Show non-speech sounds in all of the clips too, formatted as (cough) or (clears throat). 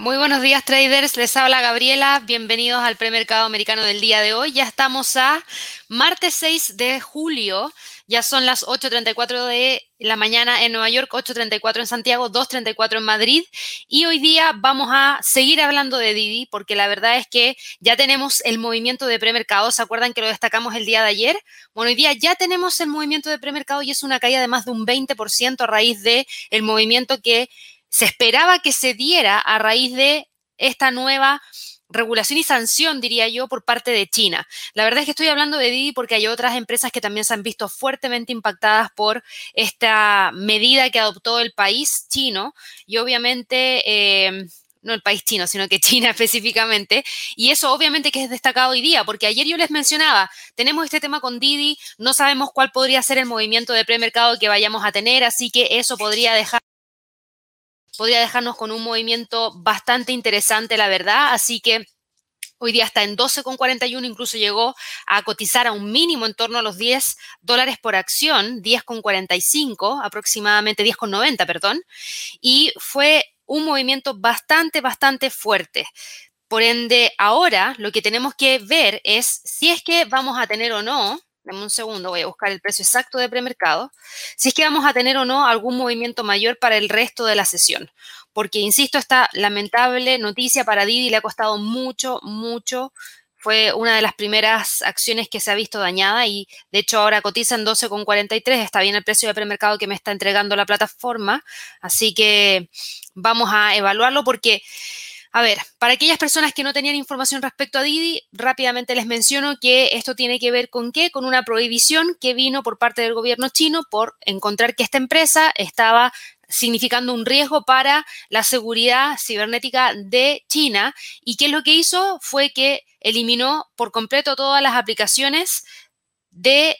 Muy buenos días traders, les habla Gabriela, bienvenidos al premercado americano del día de hoy. Ya estamos a martes 6 de julio, ya son las 8.34 de la mañana en Nueva York, 8.34 en Santiago, 2.34 en Madrid. Y hoy día vamos a seguir hablando de Didi porque la verdad es que ya tenemos el movimiento de premercado, ¿se acuerdan que lo destacamos el día de ayer? Bueno, hoy día ya tenemos el movimiento de premercado y es una caída de más de un 20% a raíz del el movimiento que se esperaba que se diera a raíz de esta nueva regulación y sanción, diría yo, por parte de China. La verdad es que estoy hablando de Didi porque hay otras empresas que también se han visto fuertemente impactadas por esta medida que adoptó el país chino y obviamente... Eh, no el país chino, sino que (laughs) China específicamente. Y eso obviamente que es destacado hoy día, porque ayer yo les mencionaba, tenemos este tema con Didi, no sabemos cuál podría ser el movimiento de premercado que vayamos a tener, así que eso podría dejar podría dejarnos con un movimiento bastante interesante, la verdad. Así que Hoy día está en 12,41, incluso llegó a cotizar a un mínimo en torno a los 10 dólares por acción, 10,45, aproximadamente 10,90, perdón. Y fue un movimiento bastante, bastante fuerte. Por ende, ahora lo que tenemos que ver es si es que vamos a tener o no Dame un segundo, voy a buscar el precio exacto de premercado. Si es que vamos a tener o no algún movimiento mayor para el resto de la sesión. Porque, insisto, esta lamentable noticia para Didi le ha costado mucho, mucho. Fue una de las primeras acciones que se ha visto dañada y de hecho ahora cotiza en 12,43. Está bien el precio de premercado que me está entregando la plataforma. Así que vamos a evaluarlo porque a ver, para aquellas personas que no tenían información respecto a Didi, rápidamente les menciono que esto tiene que ver con qué? Con una prohibición que vino por parte del gobierno chino por encontrar que esta empresa estaba significando un riesgo para la seguridad cibernética de China. ¿Y qué es lo que hizo? Fue que eliminó por completo todas las aplicaciones de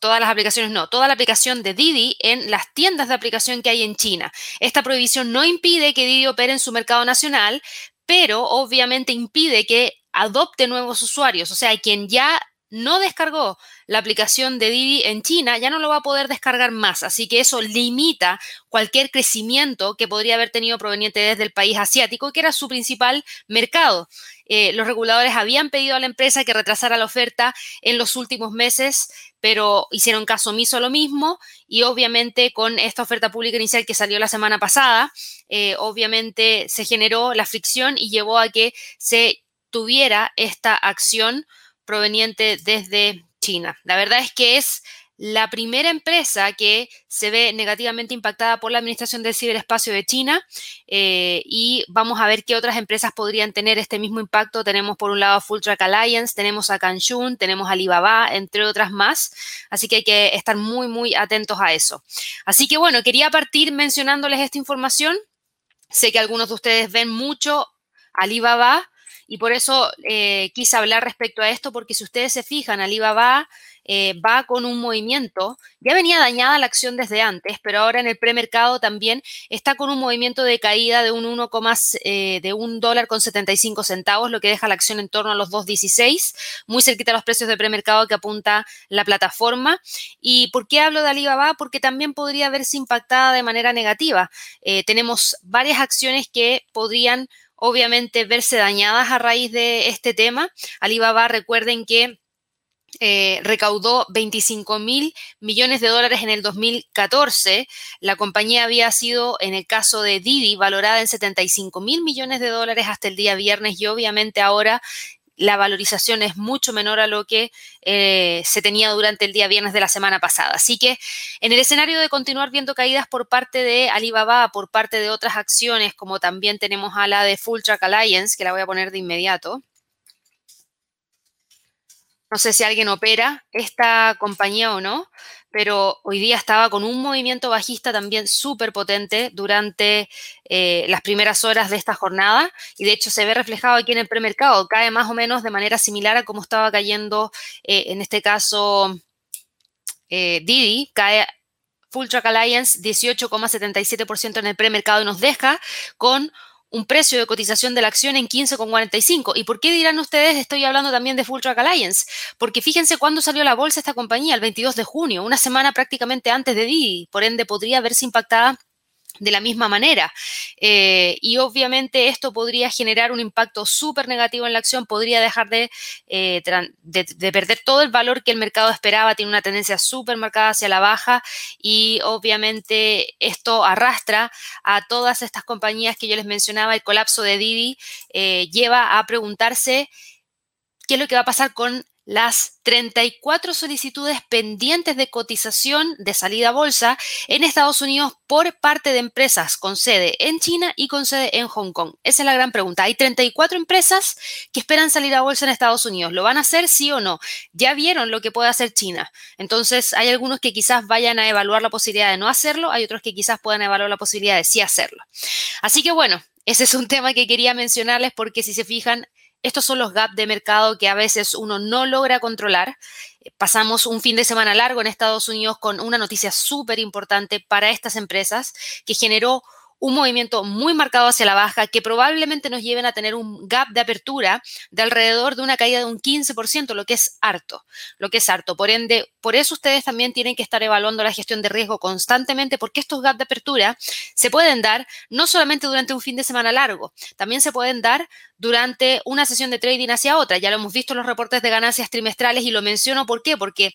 todas las aplicaciones no, toda la aplicación de Didi en las tiendas de aplicación que hay en China. Esta prohibición no impide que Didi opere en su mercado nacional, pero obviamente impide que adopte nuevos usuarios, o sea, quien ya no descargó la aplicación de Didi en China, ya no lo va a poder descargar más. Así que eso limita cualquier crecimiento que podría haber tenido proveniente desde el país asiático, que era su principal mercado. Eh, los reguladores habían pedido a la empresa que retrasara la oferta en los últimos meses, pero hicieron caso omiso lo mismo y obviamente con esta oferta pública inicial que salió la semana pasada, eh, obviamente se generó la fricción y llevó a que se tuviera esta acción proveniente desde China. La verdad es que es la primera empresa que se ve negativamente impactada por la Administración del Ciberespacio de China eh, y vamos a ver qué otras empresas podrían tener este mismo impacto. Tenemos por un lado Full Track Alliance, tenemos a Kanshun, tenemos a Alibaba, entre otras más. Así que hay que estar muy, muy atentos a eso. Así que bueno, quería partir mencionándoles esta información. Sé que algunos de ustedes ven mucho Alibaba y por eso eh, quise hablar respecto a esto, porque si ustedes se fijan, Alibaba eh, va con un movimiento, ya venía dañada la acción desde antes, pero ahora en el premercado también está con un movimiento de caída de un 1, eh, de un dólar con 75 centavos, lo que deja la acción en torno a los 2.16, muy cerquita a los precios de premercado que apunta la plataforma. ¿Y por qué hablo de Alibaba? Porque también podría verse impactada de manera negativa. tenemos varias acciones que podrían obviamente verse dañadas a raíz de este tema. Alibaba, recuerden que eh, recaudó 25 mil millones de dólares en el 2014. La compañía había sido, en el caso de Didi, valorada en 75 mil millones de dólares hasta el día viernes y obviamente ahora la valorización es mucho menor a lo que eh, se tenía durante el día viernes de la semana pasada. Así que en el escenario de continuar viendo caídas por parte de Alibaba, por parte de otras acciones, como también tenemos a la de Full Track Alliance, que la voy a poner de inmediato. No sé si alguien opera esta compañía o no, pero hoy día estaba con un movimiento bajista también súper potente durante eh, las primeras horas de esta jornada y de hecho se ve reflejado aquí en el premercado, cae más o menos de manera similar a como estaba cayendo eh, en este caso eh, Didi, cae Full Track Alliance 18,77% en el premercado y nos deja con un precio de cotización de la acción en 15,45. ¿Y por qué dirán ustedes, estoy hablando también de Full Track Alliance? Porque fíjense cuándo salió la bolsa esta compañía, el 22 de junio, una semana prácticamente antes de Didi, por ende podría verse impactada de la misma manera. Eh, y obviamente esto podría generar un impacto súper negativo en la acción, podría dejar eh, de, de, perder todo el valor que el mercado esperaba, tiene una tendencia súper marcada hacia la baja y obviamente esto arrastra a todas estas compañías que yo les mencionaba, el colapso de Didi eh, lleva a preguntarse qué es lo que va a pasar con las 34 solicitudes pendientes de cotización de salida a bolsa en Estados Unidos por parte de empresas con sede en China y con sede en Hong Kong. Esa es la gran pregunta. Hay 34 empresas que esperan salir a bolsa en Estados Unidos. ¿Lo van a hacer sí o no? Ya vieron lo que puede hacer China. Entonces, hay algunos que quizás vayan a evaluar la posibilidad de no hacerlo, hay otros que quizás puedan evaluar la posibilidad de sí hacerlo. Así que bueno, ese es un tema que quería mencionarles porque si se fijan, estos son los gaps de mercado que a veces uno no logra controlar. Pasamos un fin de semana largo en Estados Unidos con una noticia súper importante para estas empresas que generó un movimiento muy marcado hacia la baja que probablemente nos lleven a tener un gap de apertura de alrededor de una caída de un 15%, lo que es harto, lo que es harto. Por ende, por eso ustedes también tienen que estar evaluando la gestión de riesgo constantemente porque estos gaps de apertura se pueden dar no solamente durante un fin de semana largo, también se pueden dar durante una sesión de trading hacia otra. Ya lo hemos visto en los reportes de ganancias trimestrales y lo menciono ¿por qué? Porque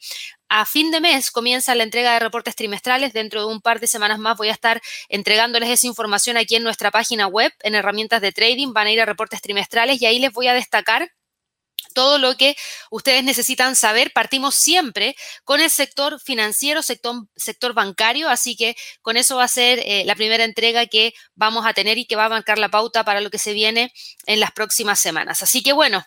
a fin de mes comienza la entrega de reportes trimestrales. Dentro de un par de semanas más voy a estar entregándoles esa información aquí en nuestra página web, en herramientas de trading. Van a ir a reportes trimestrales y ahí les voy a destacar todo lo que ustedes necesitan saber. Partimos siempre con el sector financiero, sector, bancario, así que con eso va a ser eh, la primera entrega que vamos a tener y que va a marcar la pauta para lo que se viene en las próximas semanas. Así que bueno,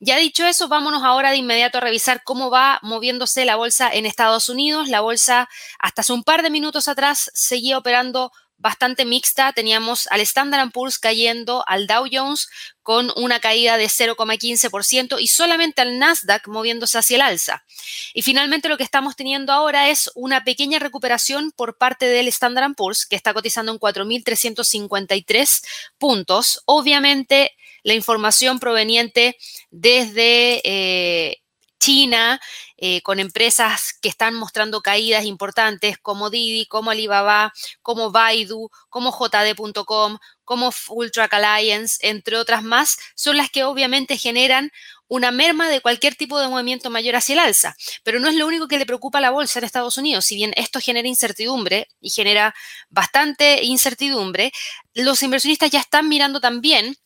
ya dicho eso, vámonos ahora de inmediato a revisar cómo va moviéndose la bolsa en Estados Unidos. La bolsa hasta hace un par de minutos atrás seguía operando bastante mixta. Teníamos al Standard Poor's cayendo, al Dow Jones con una caída de 0,15% y solamente al Nasdaq moviéndose hacia el alza. Y finalmente lo que estamos teniendo ahora es una pequeña recuperación por parte del Standard Poor's, que está cotizando en 4.353 puntos. Obviamente la información proveniente desde... Eh, China, eh, con empresas que están mostrando caídas importantes como Didi, como Alibaba, como Baidu, como JD.com, como Ultrac Alliance, entre otras más, son las que obviamente generan una merma de cualquier tipo de movimiento mayor hacia el alza. Pero no es lo único que le preocupa a la bolsa en Estados Unidos. Si bien esto genera incertidumbre y genera bastante incertidumbre, los inversionistas ya están mirando también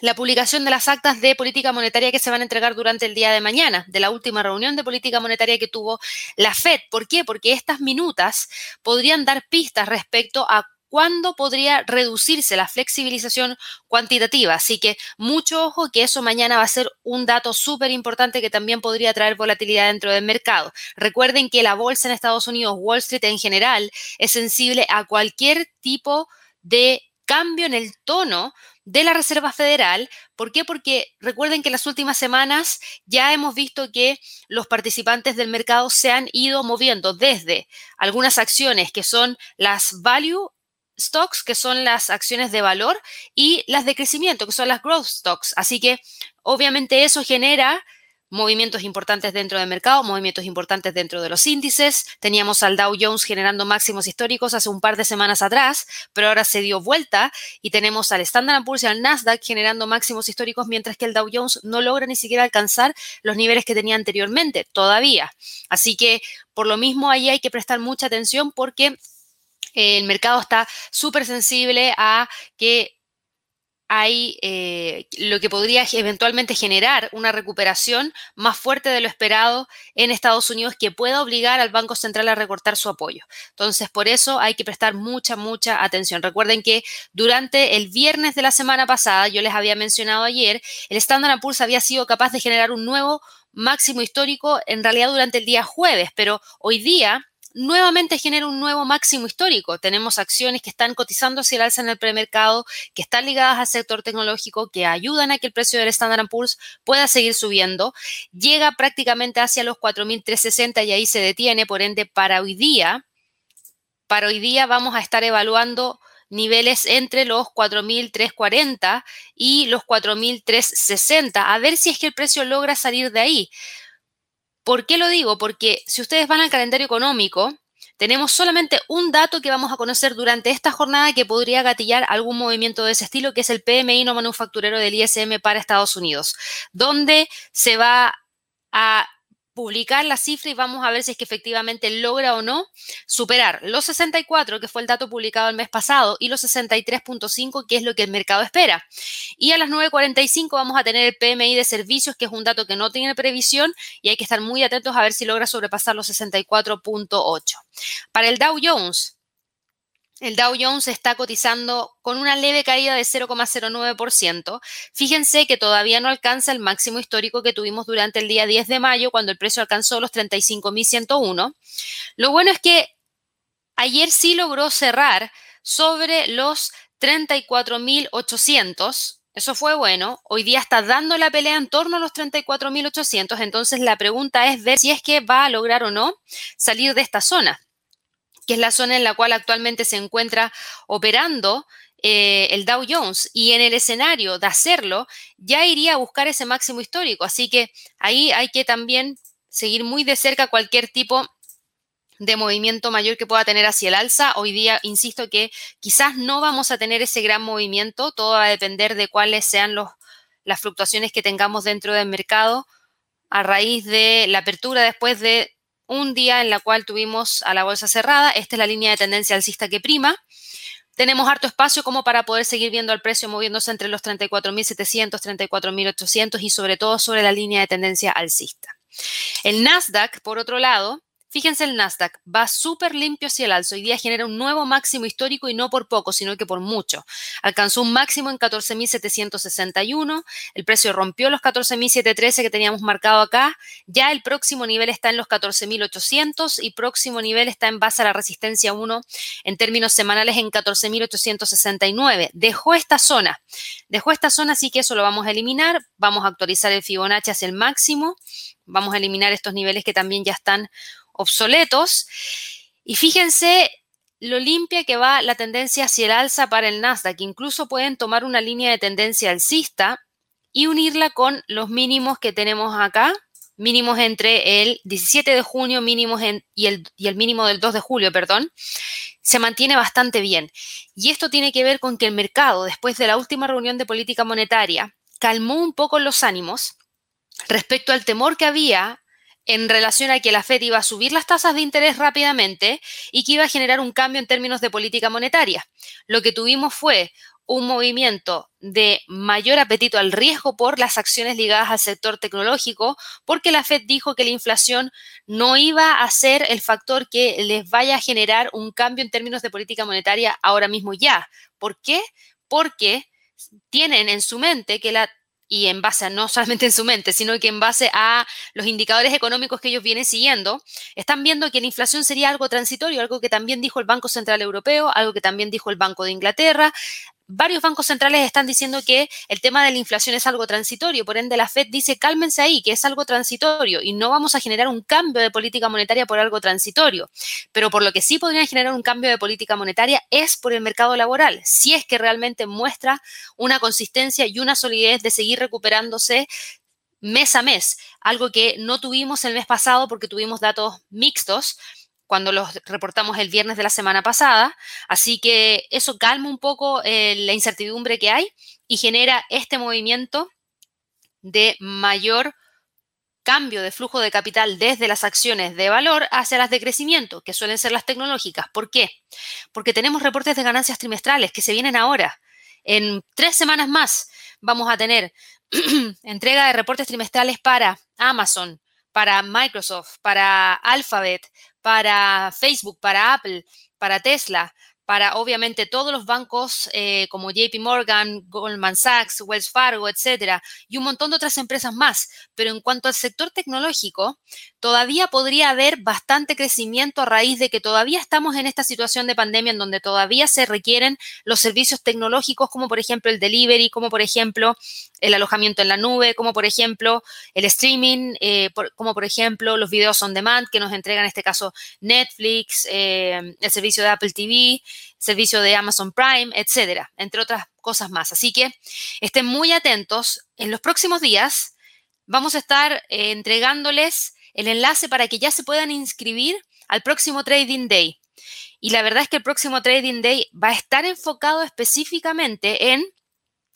la publicación de las actas de política monetaria que se van a entregar durante el día de mañana, de la última reunión de política monetaria que tuvo la Fed. ¿Por qué? Porque estas minutas podrían dar pistas respecto a cuándo podría reducirse la flexibilización cuantitativa. Así que mucho ojo que eso mañana va a ser un dato súper importante que también podría traer volatilidad dentro del mercado. Recuerden que la bolsa en Estados Unidos, Wall Street en general, es sensible a cualquier tipo de cambio en el tono de la Reserva Federal. ¿Por qué? Porque recuerden que en las últimas semanas ya hemos visto que los participantes del mercado se han ido moviendo desde algunas acciones que son las value stocks, que son las acciones de valor, y las de crecimiento, que son las growth stocks. Así que obviamente eso genera movimientos importantes dentro del mercado, movimientos importantes dentro de los índices. Teníamos al Dow Jones generando máximos históricos hace un par de semanas atrás, pero ahora se dio vuelta y tenemos al Standard Poor's y al Nasdaq generando máximos históricos, mientras que el Dow Jones no logra ni siquiera alcanzar los niveles que tenía anteriormente, todavía. Así que por lo mismo ahí hay que prestar mucha atención porque el mercado está súper sensible a que hay eh, lo que podría eventualmente generar una recuperación más fuerte de lo esperado en Estados Unidos que pueda obligar al Banco Central a recortar su apoyo. Entonces, por eso hay que prestar mucha, mucha atención. Recuerden que durante el viernes de la semana pasada, yo les había mencionado ayer, el Standard Poor's había sido capaz de generar un nuevo máximo histórico en realidad durante el día jueves, pero hoy día nuevamente genera un nuevo máximo histórico. Tenemos acciones que están cotizando hacia el alza en el premercado, que están ligadas al sector tecnológico, que ayudan a que el precio del Standard Poor's pueda seguir subiendo. Llega prácticamente hacia los 4.360 y ahí se detiene. Por ende, para hoy día, para hoy día vamos a estar evaluando niveles entre los 4.340 y los 4.360, a ver si es que el precio logra salir de ahí. ¿Por qué lo digo? Porque si ustedes van al calendario económico, tenemos solamente un dato que vamos a conocer durante esta jornada que podría gatillar algún movimiento de ese estilo, que es el PMI no manufacturero del ISM para Estados Unidos, donde se va a publicar la cifra y vamos a ver si es que efectivamente logra o no superar los 64, que fue el dato publicado el mes pasado, y los 63.5, que es lo que el mercado espera. Y a las 9.45 vamos a tener el PMI de servicios, que es un dato que no tiene previsión y hay que estar muy atentos a ver si logra sobrepasar los 64.8. Para el Dow Jones, el Dow Jones está cotizando con una leve caída de 0,09%. Fíjense que todavía no alcanza el máximo histórico que tuvimos durante el día 10 de mayo, cuando el precio alcanzó los 35.101. Lo bueno es que ayer sí logró cerrar sobre los 34.800. Eso fue bueno. Hoy día está dando la pelea en torno a los 34.800. Entonces la pregunta es ver si es que va a lograr o no salir de esta zona que es la zona en la cual actualmente se encuentra operando eh, el Dow Jones. Y en el escenario de hacerlo, ya iría a buscar ese máximo histórico. Así que ahí hay que también seguir muy de cerca cualquier tipo de movimiento mayor que pueda tener hacia el alza. Hoy día, insisto que quizás no vamos a tener ese gran movimiento, todo va a depender de cuáles sean los, las fluctuaciones que tengamos dentro del mercado a raíz de la apertura después de un día en la cual tuvimos a la bolsa cerrada. Esta es la línea de tendencia alcista que prima. Tenemos harto espacio como para poder seguir viendo el precio moviéndose entre los 34.700, 34.800 y sobre todo sobre la línea de tendencia alcista. El Nasdaq, por otro lado, Fíjense el Nasdaq, va súper limpio hacia el alza. Hoy día genera un nuevo máximo histórico y no por poco, sino que por mucho. Alcanzó un máximo en 14.761. El precio rompió los 14.713 que teníamos marcado acá. Ya el próximo nivel está en los 14.800 y próximo nivel está en base a la resistencia 1 en términos semanales en 14.869. Dejó esta zona. Dejó esta zona, así que eso lo vamos a eliminar. Vamos a actualizar el Fibonacci hacia el máximo. Vamos a eliminar estos niveles que también ya están obsoletos. Y fíjense lo limpia que va la tendencia hacia el alza para el Nasdaq. Incluso pueden tomar una línea de tendencia alcista y unirla con los mínimos que tenemos acá, mínimos entre el 17 de junio mínimos y, el, y el mínimo del 2 de julio, perdón, se mantiene bastante bien. Y esto tiene que ver con que el mercado, después de la última reunión de política monetaria, calmó un poco los ánimos respecto al temor que había en relación a que la Fed iba a subir las tasas de interés rápidamente y que iba a generar un cambio en términos de política monetaria. Lo que tuvimos fue un movimiento de mayor apetito al riesgo por las acciones ligadas al sector tecnológico, porque la Fed dijo que la inflación no iba a ser el factor que les vaya a generar un cambio en términos de política monetaria ahora mismo ya. ¿Por qué? Porque tienen en su mente que la y en base a no solamente en su mente, sino que en base a los indicadores económicos que ellos vienen siguiendo, están viendo que la inflación sería algo transitorio, algo que también dijo el Banco Central Europeo, algo que también dijo el Banco de Inglaterra, varios bancos centrales están diciendo que el tema de la inflación es algo transitorio, por ende la Fed dice cálmense ahí, que es algo transitorio y no vamos a generar un cambio de política monetaria por algo transitorio. Pero por lo que sí podrían generar un cambio de política monetaria es por el mercado laboral, si es que realmente muestra una consistencia y una solidez de seguir recuperándose mes a mes, algo que no tuvimos el mes pasado porque tuvimos datos mixtos, cuando los reportamos el viernes de la semana pasada. Así que eso calma un poco eh, la incertidumbre que hay y genera este movimiento de mayor cambio de flujo de capital desde las acciones de valor hacia las de crecimiento, que suelen ser las tecnológicas. ¿Por qué? Porque tenemos reportes de ganancias trimestrales que se vienen ahora. En tres semanas más vamos a tener (clears throat) entrega de reportes trimestrales para Amazon, para Microsoft, para Alphabet, para Facebook, para Apple, para Tesla, para obviamente todos los bancos eh, como JP Morgan, Goldman Sachs, Wells Fargo, etcétera, y un montón de otras empresas más. Pero en cuanto al sector tecnológico, todavía podría haber bastante crecimiento a raíz de que todavía estamos en esta situación de pandemia en donde todavía se requieren los servicios tecnológicos, como por ejemplo el delivery, como por ejemplo el alojamiento en la nube, como por ejemplo el streaming, eh, como por ejemplo los videos on demand que nos entregan en este caso Netflix, eh, el servicio de Apple TV, servicio de Amazon Prime, etcétera, entre otras cosas más. Así que estén muy atentos. En los próximos días vamos a estar eh, entregándoles el enlace para que ya se puedan inscribir al próximo Trading Day. Y la verdad es que el próximo Trading Day va a estar enfocado específicamente en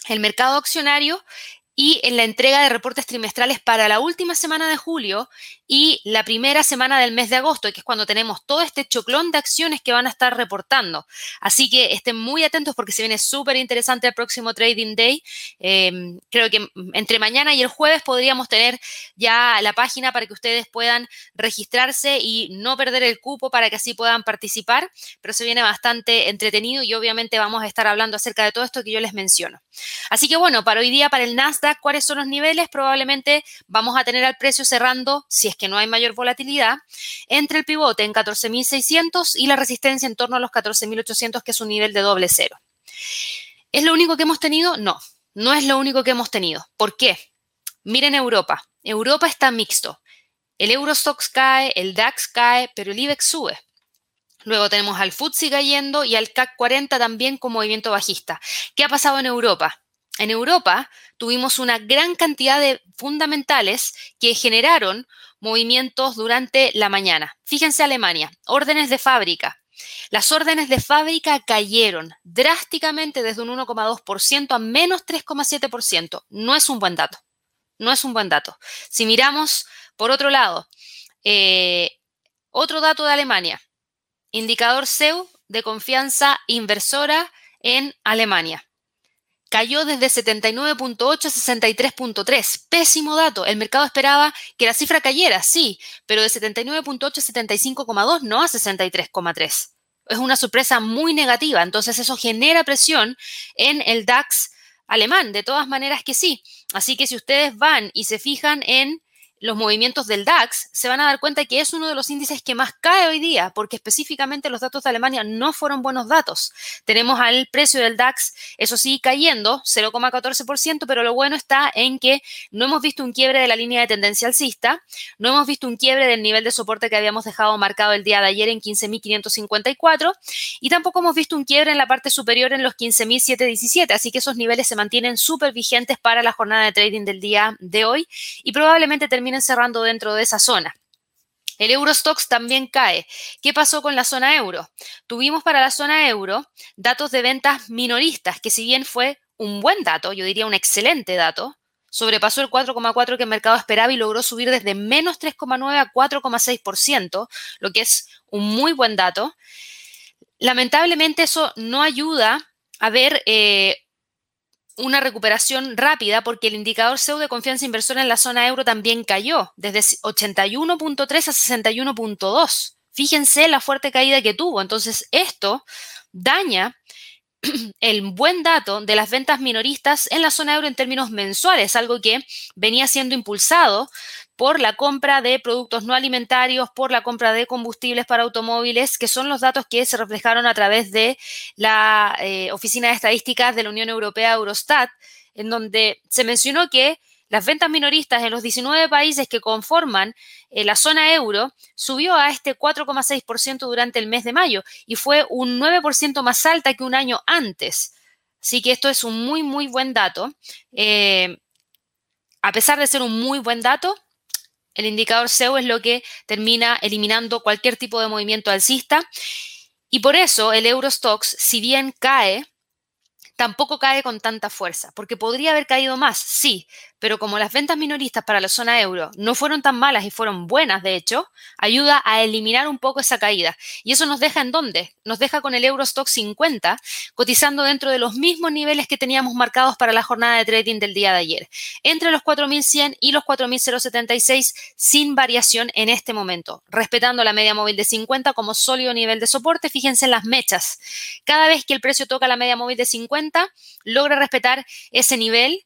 el mercado accionario y en la entrega de reportes trimestrales para la última semana de julio y la primera semana del mes de agosto, que es cuando tenemos todo este choclón de acciones que van a estar reportando. Así que estén muy atentos porque se viene súper interesante el próximo Trading Day. Em, creo que entre mañana y el jueves podríamos tener ya la página para que ustedes puedan registrarse y no perder el cupo para que así puedan participar, pero se viene bastante entretenido y obviamente vamos a estar hablando acerca de todo esto que yo les menciono. Así que bueno, para hoy día, para el Nasdaq, cuáles son los niveles, probablemente vamos a tener al precio cerrando, si es que no hay mayor volatilidad, entre el pivote en 14.600 y la resistencia en torno a los 14.800, que es un nivel de doble cero. ¿Es lo único que hemos tenido? No, no es lo único que hemos tenido. ¿Por qué? Miren Europa. Europa está mixto. El Eurostox cae, el DAX cae, pero el IBEX sube. Luego tenemos al FTSE cayendo y al CAC 40 también con movimiento bajista. ¿Qué ha pasado en Europa? En Europa tuvimos una gran cantidad de fundamentales que generaron movimientos durante la mañana. Fíjense Alemania, órdenes de fábrica. Las órdenes de fábrica cayeron drásticamente desde un 1,2% a menos 3,7%. No es un buen dato. No es un buen dato. Si miramos, por otro lado, eh, otro dato de Alemania, indicador SEU de confianza inversora en Alemania cayó desde 79.8 a 63.3. Pésimo dato. El mercado esperaba que la cifra cayera, sí, pero de 79.8 a 75.2, no a 63.3. Es una sorpresa muy negativa. Entonces eso genera presión en el DAX alemán. De todas maneras que sí. Así que si ustedes van y se fijan en los movimientos del DAX, se van a dar cuenta que es uno de los índices que más cae hoy día, porque específicamente los datos de Alemania no fueron buenos datos. Tenemos al precio del DAX, eso sí, cayendo 0,14%, pero lo bueno está en que no hemos visto un quiebre de la línea de tendencia alcista, no hemos visto un quiebre del nivel de soporte que habíamos dejado marcado el día de ayer en 15.554 y tampoco hemos visto un quiebre en la parte superior en los 15.717, así que esos niveles se mantienen súper vigentes para la jornada de trading del día de hoy y probablemente terminen cerrando dentro de esa zona. El Eurostox también cae. ¿Qué pasó con la zona euro? Tuvimos para la zona euro datos de ventas minoristas, que si bien fue un buen dato, yo diría un excelente dato, sobrepasó el 4,4 que el mercado esperaba y logró subir desde menos 3,9 a 4,6%, lo que es un muy buen dato. Lamentablemente eso no ayuda a ver eh, una recuperación rápida porque el indicador CEU de confianza inversora en la zona euro también cayó desde 81.3 a 61.2. Fíjense la fuerte caída que tuvo. Entonces, esto daña (clears throat) el buen dato de las ventas minoristas en la zona euro en términos mensuales, algo que venía siendo impulsado por la compra de productos no alimentarios, por la compra de combustibles para automóviles, que son los datos que se reflejaron a través de la eh, Oficina de Estadísticas de la Unión Europea, Eurostat, en donde se mencionó que las ventas minoristas en los 19 países que conforman eh, la zona euro subió a este 4,6% durante el mes de mayo y fue un 9% más alta que un año antes. Así que esto es un muy, muy buen dato. Eh, a pesar de ser un muy buen dato, el indicador SEO es lo que termina eliminando cualquier tipo de movimiento alcista. Y por eso el Eurostox, si bien cae, tampoco cae con tanta fuerza, porque podría haber caído más, sí, pero como las ventas minoristas para la zona euro no fueron tan malas y fueron buenas, de hecho, ayuda a eliminar un poco esa caída. ¿Y eso nos deja en dónde? Nos deja con el Eurostock 50 cotizando dentro de los mismos niveles que teníamos marcados para la jornada de trading del día de ayer, entre los 4.100 y los 4.076 sin variación en este momento, respetando la media móvil de 50 como sólido nivel de soporte. Fíjense en las mechas. Cada vez que el precio toca la media móvil de 50, logra respetar ese nivel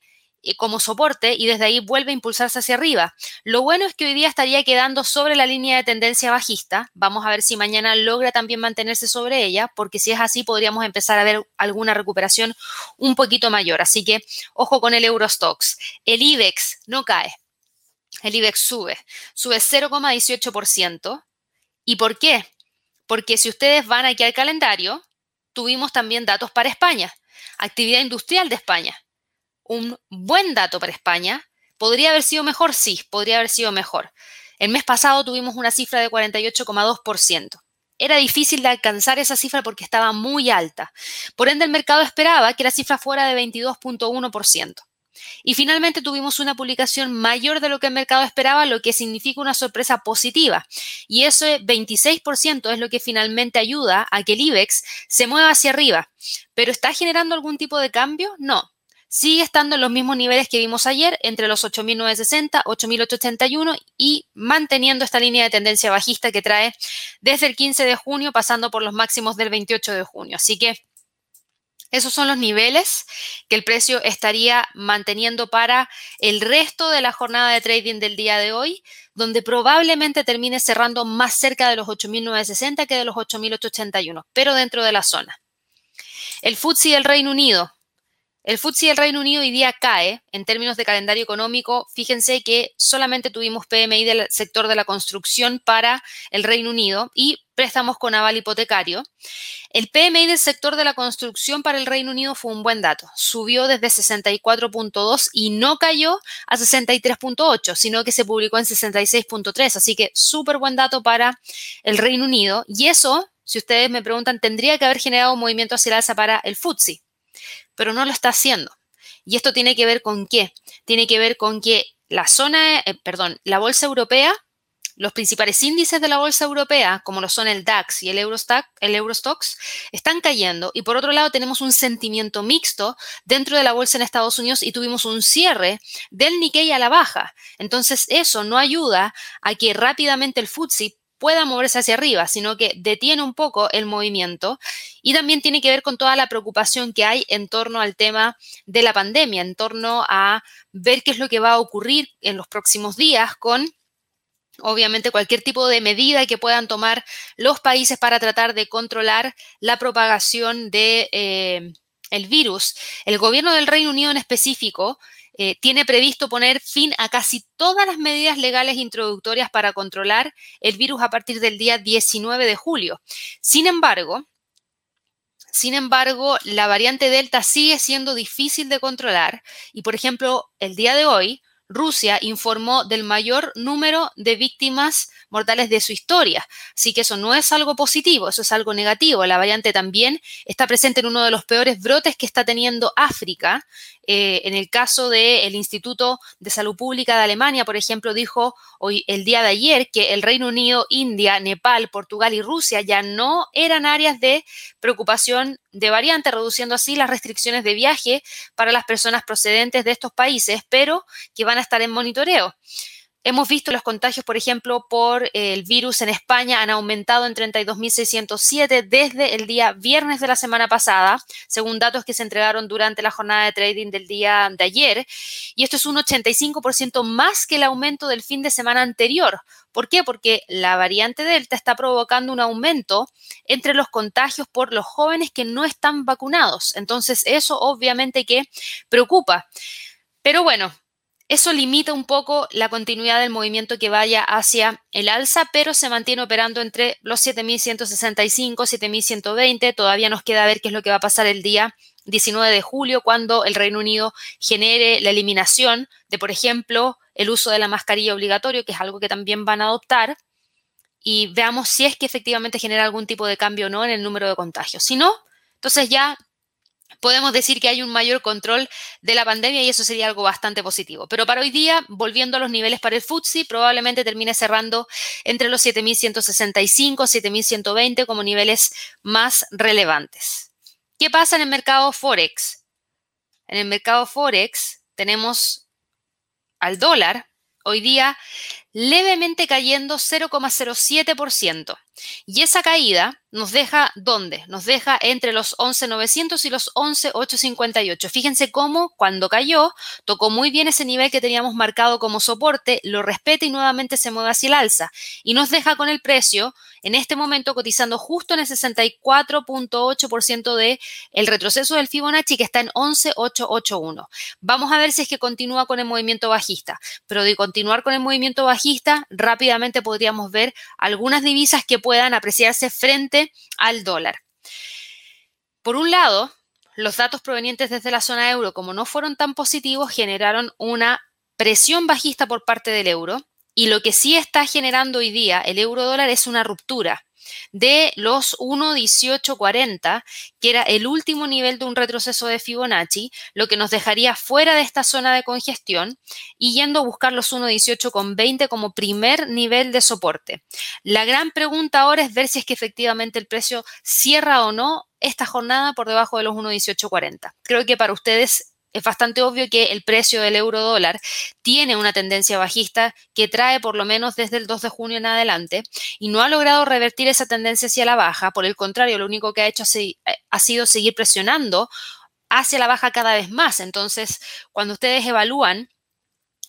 como soporte y desde ahí vuelve a impulsarse hacia arriba. Lo bueno es que hoy día estaría quedando sobre la línea de tendencia bajista. Vamos a ver si mañana logra también mantenerse sobre ella, porque si es así podríamos empezar a ver alguna recuperación un poquito mayor. Así que ojo con el Eurostox. El IBEX no cae. El IBEX sube, sube 0,18%. ¿Y por qué? Porque si ustedes van aquí al calendario, tuvimos también datos para España, actividad industrial de España un buen dato para España. ¿Podría haber sido mejor? Sí, podría haber sido mejor. El mes pasado tuvimos una cifra de 48,2%. Era difícil de alcanzar esa cifra porque estaba muy alta. Por ende, el mercado esperaba que la cifra fuera de 22.1%. Y finalmente tuvimos una publicación mayor de lo que el mercado esperaba, lo que significa una sorpresa positiva. Y ese 26% es lo que finalmente ayuda a que el IBEX se mueva hacia arriba. ¿Pero está generando algún tipo de cambio? No sigue estando en los mismos niveles que vimos ayer, entre los 8.960, 8.881 y manteniendo esta línea de tendencia bajista que trae desde el 15 de junio, pasando por los máximos del 28 de junio. Así que esos son los niveles que el precio estaría manteniendo para el resto de la jornada de trading del día de hoy, donde probablemente termine cerrando más cerca de los 8.960 que de los 8.881, pero dentro de la zona. El FTSE del Reino Unido el FTSE del Reino Unido hoy día cae en términos de calendario económico. Fíjense que solamente tuvimos PMI del sector de la construcción para el Reino Unido y préstamos con aval hipotecario. El PMI del sector de la construcción para el Reino Unido fue un buen dato. Subió desde 64.2 y no cayó a 63.8, sino que se publicó en 66.3. Así que súper buen dato para el Reino Unido. Y eso, si ustedes me preguntan, tendría que haber generado un movimiento hacia el alza para el FTSE pero no lo está haciendo. Y esto tiene que ver con qué? Tiene que ver con que la zona, eh, perdón, la bolsa europea, los principales índices de la bolsa europea, como lo son el DAX y el Eurostock, el Eurostox, están cayendo. Y por otro lado, tenemos un sentimiento mixto dentro de la bolsa en Estados Unidos y tuvimos un cierre del Nikkei a la baja. Entonces, eso no ayuda a que rápidamente el FTSE pueda moverse hacia arriba, sino que detiene un poco el movimiento y también tiene que ver con toda la preocupación que hay en torno al tema de la pandemia, en torno a ver qué es lo que va a ocurrir en los próximos días con obviamente cualquier tipo de medida que puedan tomar los países para tratar de controlar la propagación de eh, el virus. El gobierno del Reino Unido en específico eh, tiene previsto poner fin a casi todas las medidas legales introductorias para controlar el virus a partir del día 19 de julio. Sin embargo, sin embargo, la variante Delta sigue siendo difícil de controlar y, por ejemplo, el día de hoy, Rusia informó del mayor número de víctimas mortales de su historia. Así que eso no es algo positivo, eso es algo negativo. La variante también está presente en uno de los peores brotes que está teniendo África eh, en el caso del Instituto de Salud Pública de Alemania, por ejemplo, dijo hoy el día de ayer que el Reino Unido, India, Nepal, Portugal y Rusia ya no eran áreas de preocupación de variante, reduciendo así las restricciones de viaje para las personas procedentes de estos países, pero que van a estar en monitoreo. Hemos visto los contagios, por ejemplo, por el virus en España han aumentado en 32.607 desde el día viernes de la semana pasada, según datos que se entregaron durante la jornada de trading del día de ayer. Y esto es un 85% más que el aumento del fin de semana anterior. ¿Por qué? Porque la variante Delta está provocando un aumento entre los contagios por los jóvenes que no están vacunados. Entonces, eso obviamente que preocupa. Pero bueno, eso limita un poco la continuidad del movimiento que vaya hacia el alza, pero se mantiene operando entre los 7.165, 7.120. Todavía nos queda ver qué es lo que va a pasar el día 19 de julio, cuando el Reino Unido genere la eliminación de, por ejemplo, el uso de la mascarilla obligatorio, que es algo que también van a adoptar, y veamos si es que efectivamente genera algún tipo de cambio o no en el número de contagios. Si no, entonces ya podemos decir que hay un mayor control de la pandemia y eso sería algo bastante positivo. Pero para hoy día, volviendo a los niveles para el FTSE, probablemente termine cerrando entre los 7.165, 7.120 como niveles más relevantes. ¿Qué pasa en el mercado Forex? En el mercado Forex tenemos al dólar hoy día levemente cayendo 0,07%. Y esa caída nos deja, ¿dónde? Nos deja entre los 11.900 y los 11.858. Fíjense cómo cuando cayó, tocó muy bien ese nivel que teníamos marcado como soporte, lo respeta y nuevamente se mueve hacia el alza. Y nos deja con el precio en este momento cotizando justo en el 64.8% de el retroceso del Fibonacci que está en 11.881. Vamos a ver si es que continúa con el movimiento bajista. Pero de continuar con el movimiento bajista, rápidamente podríamos ver algunas divisas que puedan apreciarse frente al dólar. Por un lado, los datos provenientes desde la zona euro, como no fueron tan positivos, generaron una presión bajista por parte del euro Y lo que sí está generando hoy día el euro dólar es una ruptura de los 1.1840, que era el último nivel de un retroceso de Fibonacci, lo que nos dejaría fuera de esta zona de congestión y yendo a buscar los 1.1820 como primer nivel de soporte. La gran pregunta ahora es ver si es que efectivamente el precio cierra o no esta jornada por debajo de los 1.1840. Creo que para ustedes es bastante obvio que el precio del euro dólar tiene una tendencia bajista que trae por lo menos desde el 2 de junio en adelante y no ha logrado revertir esa tendencia hacia la baja. Por el contrario, lo único que ha hecho ha sido seguir presionando hacia la baja cada vez más. Entonces, cuando ustedes evalúan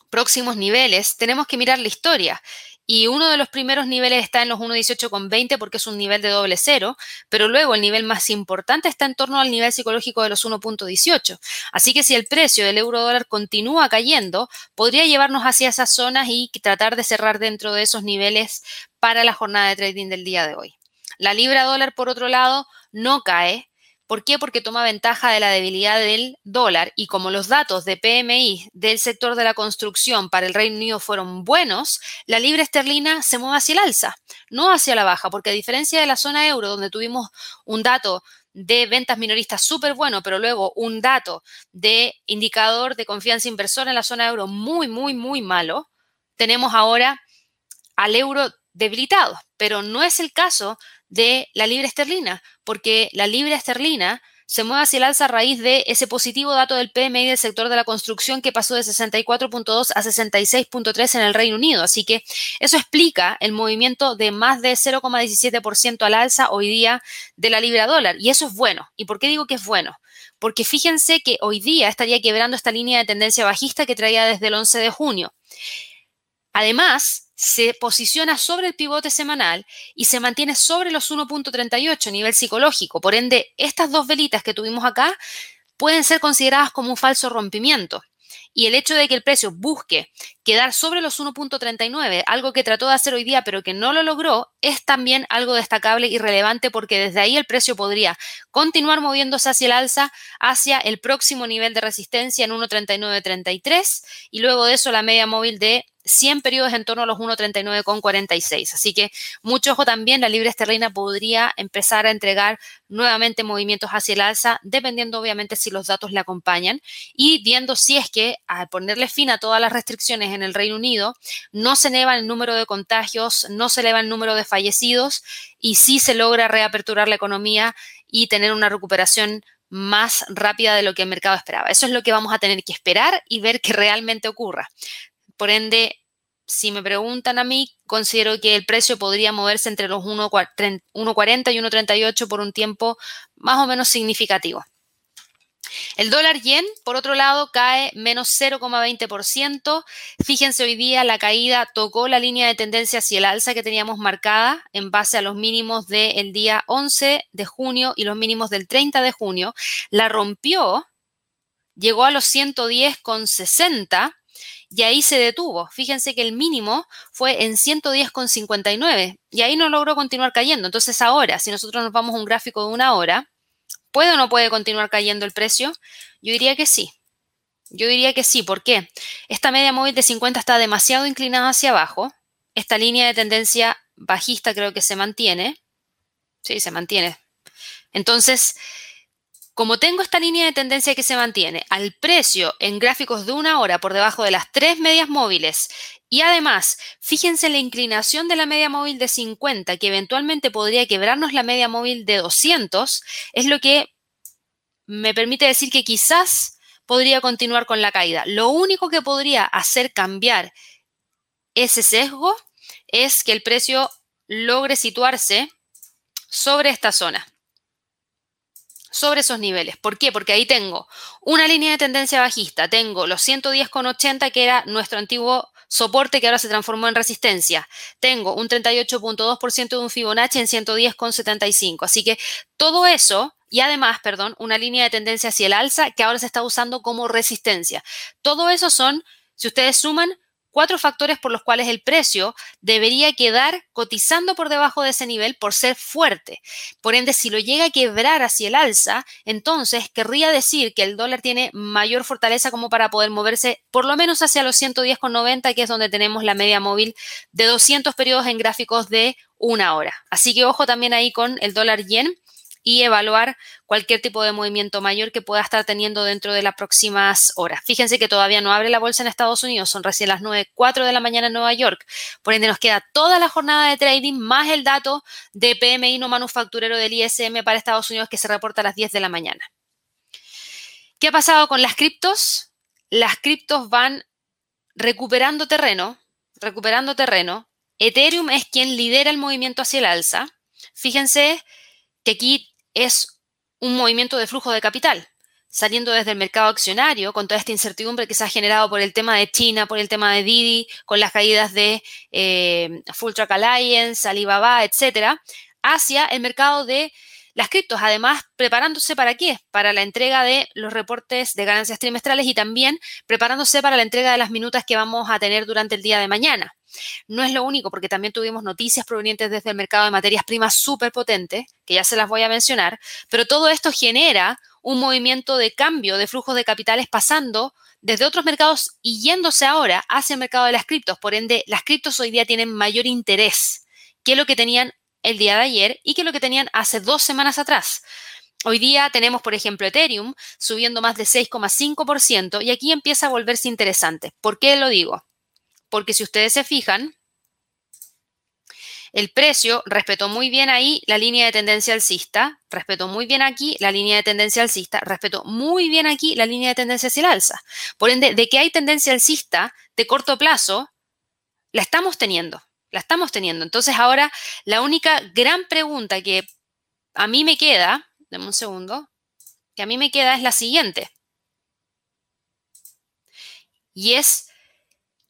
próximos niveles, tenemos que mirar la historia y uno de los primeros niveles está en los 1.18,20 porque es un nivel de doble cero, pero luego el nivel más importante está en torno al nivel psicológico de los 1.18. Así que si el precio del euro dólar continúa cayendo, podría llevarnos hacia esas zonas y tratar de cerrar dentro de esos niveles para la jornada de trading del día de hoy. La libra dólar, por otro lado, no cae, ¿Por qué? Porque toma ventaja de la debilidad del dólar y como los datos de PMI del sector de la construcción para el Reino Unido fueron buenos, la libra esterlina se mueve hacia el alza, no hacia la baja, porque a diferencia de la zona euro, donde tuvimos un dato de ventas minoristas súper bueno, pero luego un dato de indicador de confianza inversora en la zona euro muy, muy, muy malo, tenemos ahora al euro debilitado, pero no es el caso de la libra esterlina, porque la libra esterlina se mueve hacia el alza a raíz de ese positivo dato del PMI del sector de la construcción que pasó de 64.2 a 66.3 en el Reino Unido. Así que eso explica el movimiento de más de 0,17% al alza hoy día de la libra dólar. Y eso es bueno. ¿Y por qué digo que es bueno? Porque fíjense que hoy día estaría quebrando esta línea de tendencia bajista que traía desde el 11 de junio. Además, se posiciona sobre el pivote semanal y se mantiene sobre los 1.38 nivel psicológico. Por ende, estas dos velitas que tuvimos acá pueden ser consideradas como un falso rompimiento. Y el hecho de que el precio busque quedar sobre los 1.39, algo que trató de hacer hoy día pero que no lo logró, es también algo destacable y relevante porque desde ahí el precio podría continuar moviéndose hacia el alza, hacia el próximo nivel de resistencia en 1.3933 y luego de eso la media móvil de 100 periodos en torno a los 1.39,46. Así que mucho ojo también, la libra esterlina podría empezar a entregar nuevamente movimientos hacia el alza, dependiendo obviamente si los datos le acompañan y viendo si es que al ponerle fin a todas las restricciones en el Reino Unido, no se eleva el número de contagios, no se eleva el número de fallecidos y sí se logra reaperturar la economía y tener una recuperación más rápida de lo que el mercado esperaba. Eso es lo que vamos a tener que esperar y ver que realmente ocurra. Por ende, si me preguntan a mí, considero que el precio podría moverse entre los 1.40 y 1.38 por un tiempo más o menos significativo. El dólar yen, por otro lado, cae menos 0,20%. Fíjense, hoy día la caída tocó la línea de tendencia hacia el alza que teníamos marcada en base a los mínimos del día 11 de junio y los mínimos del 30 de junio. La rompió, llegó a los 110,60 y ahí se detuvo. Fíjense que el mínimo fue en 110,59 y ahí no logró continuar cayendo. Entonces ahora, si nosotros nos vamos a un gráfico de una hora, ¿puede o no puede continuar cayendo el precio? Yo diría que sí. Yo diría que sí. ¿Por qué? Esta media móvil de 50 está demasiado inclinada hacia abajo. Esta línea de tendencia bajista creo que se mantiene. Sí, se mantiene. Entonces, como tengo esta línea de tendencia que se mantiene al precio en gráficos de una hora por debajo de las tres medias móviles y además, fíjense la inclinación de la media móvil de 50 que eventualmente podría quebrarnos la media móvil de 200, es lo que me permite decir que quizás podría continuar con la caída. Lo único que podría hacer cambiar ese sesgo es que el precio logre situarse sobre esta zona sobre esos niveles. ¿Por qué? Porque ahí tengo una línea de tendencia bajista, tengo los 110,80 que era nuestro antiguo soporte que ahora se transformó en resistencia. Tengo un 38.2% de un Fibonacci en 110,75. Así que todo eso y además, perdón, una línea de tendencia hacia el alza que ahora se está usando como resistencia. Todo eso son, si ustedes suman, cuatro factores por los cuales el precio debería quedar cotizando por debajo de ese nivel por ser fuerte. Por ende, si lo llega a quebrar hacia el alza, entonces querría decir que el dólar tiene mayor fortaleza como para poder moverse por lo menos hacia los 110,90, que es donde tenemos la media móvil de 200 periodos en gráficos de una hora. Así que ojo también ahí con el dólar yen y evaluar cualquier tipo de movimiento mayor que pueda estar teniendo dentro de las próximas horas. Fíjense que todavía no abre la bolsa en Estados Unidos, son recién las 9.04 de la mañana en Nueva York. Por ende, nos queda toda la jornada de trading más el dato de PMI no manufacturero del ISM para Estados Unidos que se reporta a las 10 de la mañana. ¿Qué ha pasado con las criptos? Las criptos van recuperando terreno, recuperando terreno. Ethereum es quien lidera el movimiento hacia el alza. Fíjense que aquí es un movimiento de flujo de capital, saliendo desde el mercado accionario con toda esta incertidumbre que se ha generado por el tema de China, por el tema de Didi, con las caídas de eh, Full Track Alliance, Alibaba, etcétera, hacia el mercado de las criptos, además preparándose para qué? Para la entrega de los reportes de ganancias trimestrales y también preparándose para la entrega de las minutas que vamos a tener durante el día de mañana. No es lo único, porque también tuvimos noticias provenientes desde el mercado de materias primas súper potente, que ya se las voy a mencionar, pero todo esto genera un movimiento de cambio de flujos de capitales pasando desde otros mercados y yéndose ahora hacia el mercado de las criptos. Por ende, las criptos hoy día tienen mayor interés que lo que tenían el día de ayer y que lo que tenían hace dos semanas atrás. Hoy día tenemos, por ejemplo, Ethereum subiendo más de 6,5% y aquí empieza a volverse interesante. ¿Por qué lo digo? Porque si ustedes se fijan, el precio respetó muy bien ahí la línea de tendencia alcista, respetó muy bien aquí la línea de tendencia alcista, respetó muy bien aquí la línea de tendencia hacia el alza. Por ende, de que hay tendencia alcista de corto plazo, la estamos teniendo la estamos teniendo. Entonces ahora la única gran pregunta que a mí me queda, denme un segundo, que a mí me queda es la siguiente. Y es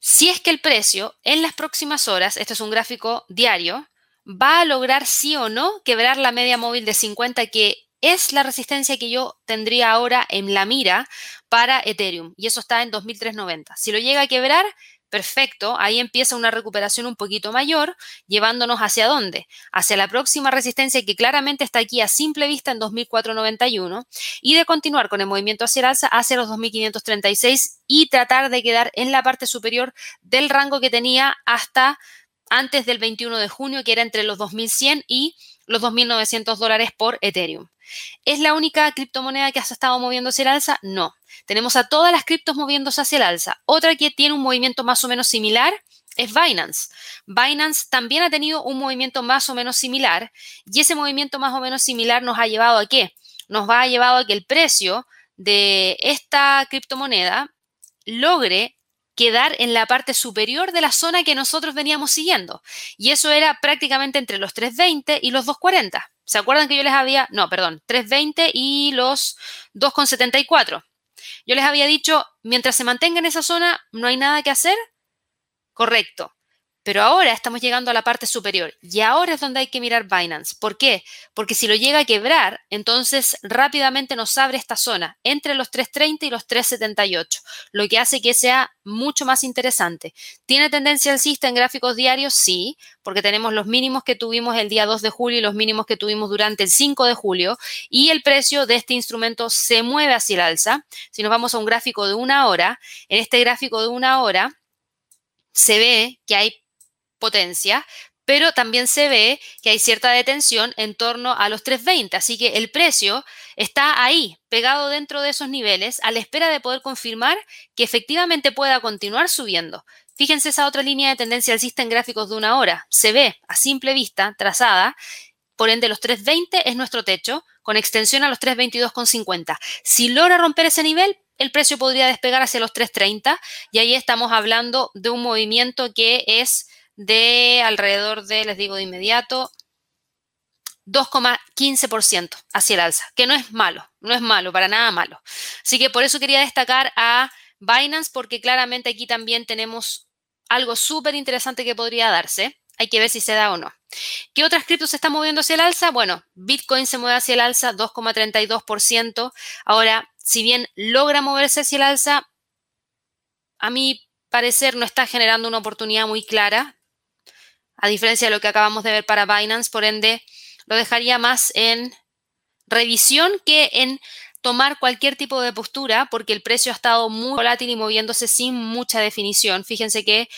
si es que el precio en las próximas horas, este es un gráfico diario, va a lograr sí o no quebrar la media móvil de 50 que es la resistencia que yo tendría ahora en la mira para Ethereum y eso está en 2390. Si lo llega a quebrar, Perfecto, ahí empieza una recuperación un poquito mayor, llevándonos hacia dónde? Hacia la próxima resistencia que claramente está aquí a simple vista en 2491 y de continuar con el movimiento hacia el alza hacia los 2536 y tratar de quedar en la parte superior del rango que tenía hasta antes del 21 de junio, que era entre los 2100 y los 2.900 dólares por Ethereum. ¿Es la única criptomoneda que ha estado moviéndose el alza? No. Tenemos a todas las criptos moviéndose hacia el alza. Otra que tiene un movimiento más o menos similar es Binance. Binance también ha tenido un movimiento más o menos similar y ese movimiento más o menos similar nos ha llevado a qué? Nos va a llevado a que el precio de esta criptomoneda logre quedar en la parte superior de la zona que nosotros veníamos siguiendo. Y eso era prácticamente entre los 320 y los 240. ¿Se acuerdan que yo les había, no, perdón, 320 y los 2,74? Yo les había dicho, mientras se mantenga en esa zona, no hay nada que hacer. Correcto. Pero ahora estamos llegando a la parte superior y ahora es donde hay que mirar Binance. ¿Por qué? Porque si lo llega a quebrar, entonces rápidamente nos abre esta zona entre los 330 y los 378, lo que hace que sea mucho más interesante. ¿Tiene tendencia alcista en gráficos diarios? Sí, porque tenemos los mínimos que tuvimos el día 2 de julio y los mínimos que tuvimos durante el 5 de julio y el precio de este instrumento se mueve hacia el alza. Si nos vamos a un gráfico de una hora, en este gráfico de una hora se ve que hay potencia, pero también se ve que hay cierta detención en torno a los 320, así que el precio está ahí, pegado dentro de esos niveles, a la espera de poder confirmar que efectivamente pueda continuar subiendo. Fíjense esa otra línea de tendencia alcista en gráficos de una hora, se ve a simple vista trazada, por ende los 320 es nuestro techo, con extensión a los 322,50. Si logra romper ese nivel, el precio podría despegar hacia los 330 y ahí estamos hablando de un movimiento que es de alrededor de, les digo de inmediato, 2,15% hacia el alza, que no es malo, no es malo, para nada malo. Así que por eso quería destacar a Binance, porque claramente aquí también tenemos algo súper interesante que podría darse. Hay que ver si se da o no. ¿Qué otras criptos se están moviendo hacia el alza? Bueno, Bitcoin se mueve hacia el alza 2,32%. Ahora, si bien logra moverse hacia el alza, a mí parecer no está generando una oportunidad muy clara, a diferencia de lo que acabamos de ver para Binance, por ende lo dejaría más en revisión que en tomar cualquier tipo de postura porque el precio ha estado muy volátil y moviéndose sin mucha definición. Fíjense que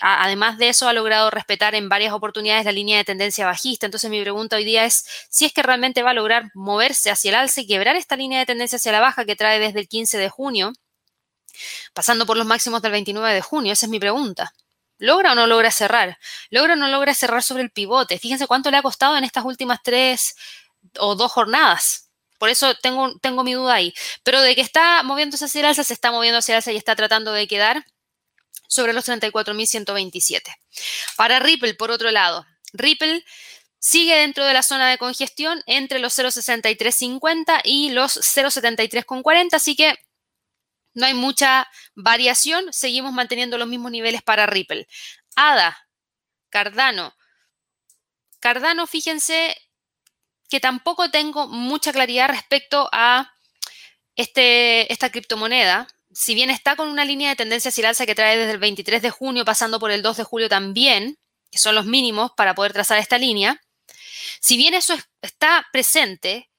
además de eso ha logrado respetar en varias oportunidades la línea de tendencia bajista. Entonces mi pregunta hoy día es si es que realmente va a lograr moverse hacia el alza y quebrar esta línea de tendencia hacia la baja que trae desde el 15 de junio, pasando por los máximos del 29 de junio. Esa es mi pregunta. ¿Logra o no logra cerrar? ¿Logra o no logra cerrar sobre el pivote? Fíjense cuánto le ha costado en estas últimas tres o dos jornadas. Por eso tengo, tengo mi duda ahí. Pero de que está moviéndose hacia el alza, se está moviendo hacia el alza y está tratando de quedar sobre los 34.127. Para Ripple, por otro lado, Ripple sigue dentro de la zona de congestión entre los 0.6350 y los 0.7340, así que no hay mucha variación, seguimos manteniendo los mismos niveles para Ripple. ADA, Cardano. Cardano, fíjense que tampoco tengo mucha claridad respecto a este, esta criptomoneda. Si bien está con una línea de tendencia hacia el alza que trae desde el 23 de junio, pasando por el 2 de julio también, que son los mínimos para poder trazar esta línea, si bien eso está presente,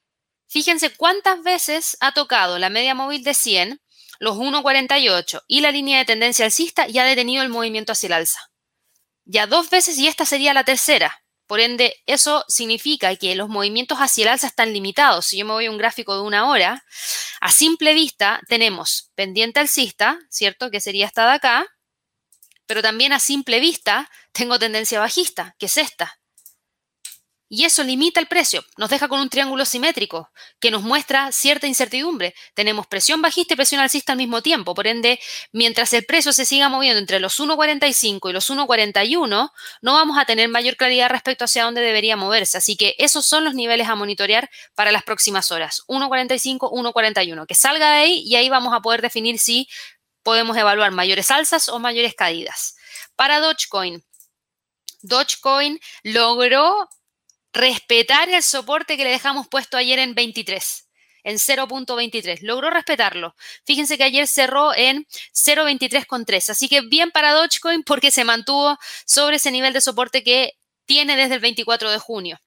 fíjense cuántas veces ha tocado la media móvil de 100 los 1.48 y la línea de tendencia alcista ya ha detenido el movimiento hacia el alza. Ya dos veces y esta sería la tercera. Por ende, eso significa que los movimientos hacia el alza están limitados. Si yo me voy a un gráfico de una hora, a simple vista tenemos pendiente alcista, ¿cierto? Que sería esta de acá, pero también a simple vista tengo tendencia bajista, que es esta. Y eso limita el precio, nos deja con un triángulo simétrico que nos muestra cierta incertidumbre. Tenemos presión bajista y presión alcista al mismo tiempo, por ende, mientras el precio se siga moviendo entre los 1.45 y los 1.41, no vamos a tener mayor claridad respecto hacia dónde debería moverse. Así que esos son los niveles a monitorear para las próximas horas. 1.45, 1.41. Que salga de ahí y ahí vamos a poder definir si podemos evaluar mayores alzas o mayores caídas. Para Dogecoin, Dogecoin logró respetar el soporte que le dejamos puesto ayer en 23, en 0.23. Logró respetarlo. Fíjense que ayer cerró en 0.23,3. Así que bien para Dogecoin porque se mantuvo sobre ese nivel de soporte que tiene desde el 24 de junio.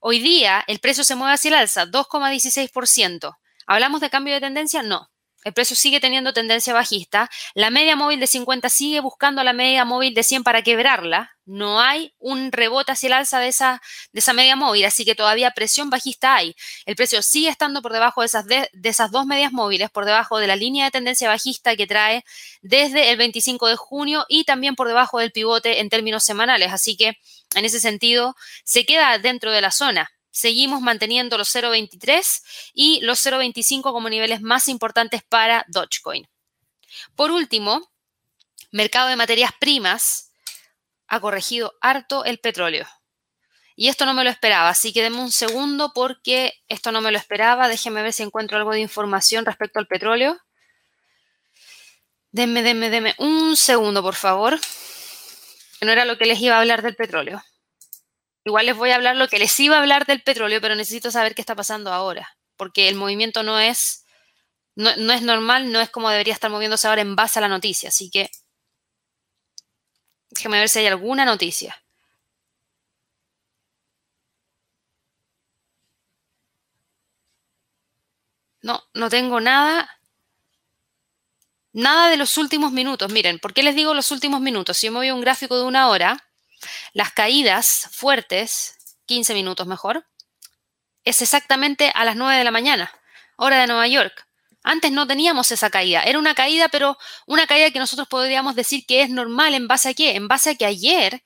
Hoy día el precio se mueve hacia el alza, 2,16%. ¿Hablamos de cambio de tendencia? No. El precio sigue teniendo tendencia bajista. La media móvil de 50 sigue buscando la media móvil de 100 para quebrarla. No hay un rebote hacia el alza de esa, de esa media móvil, así que todavía presión bajista hay. El precio sigue estando por debajo de esas, de, esas dos medias móviles, por debajo de la línea de tendencia bajista que trae desde el 25 de junio y también por debajo del pivote en términos semanales. Así que en ese sentido se queda dentro de la zona seguimos manteniendo los 0.23 y los 0.25 como niveles más importantes para Dogecoin. Por último, mercado de materias primas ha corregido harto el petróleo. Y esto no me lo esperaba, así que denme un segundo porque esto no me lo esperaba. Déjenme ver si encuentro algo de información respecto al petróleo. Denme, denme, denme un segundo, por favor. no era lo que les iba a hablar del petróleo. Igual les voy a hablar lo que les iba a hablar del petróleo, pero necesito saber qué está pasando ahora, porque el movimiento no es, no, es normal, no es como debería estar moviéndose ahora en base a la noticia. Así que déjeme ver si hay alguna noticia. No, no tengo nada. Nada de los últimos minutos. Miren, ¿por qué les digo los últimos minutos? Si yo me voy a un gráfico de una hora, las caídas fuertes, 15 minutos mejor, es exactamente a las 9 de la mañana, hora de Nueva York. Antes no teníamos esa caída. Era una caída, pero una caída que nosotros podríamos decir que es normal. ¿En base a qué? En base a que ayer,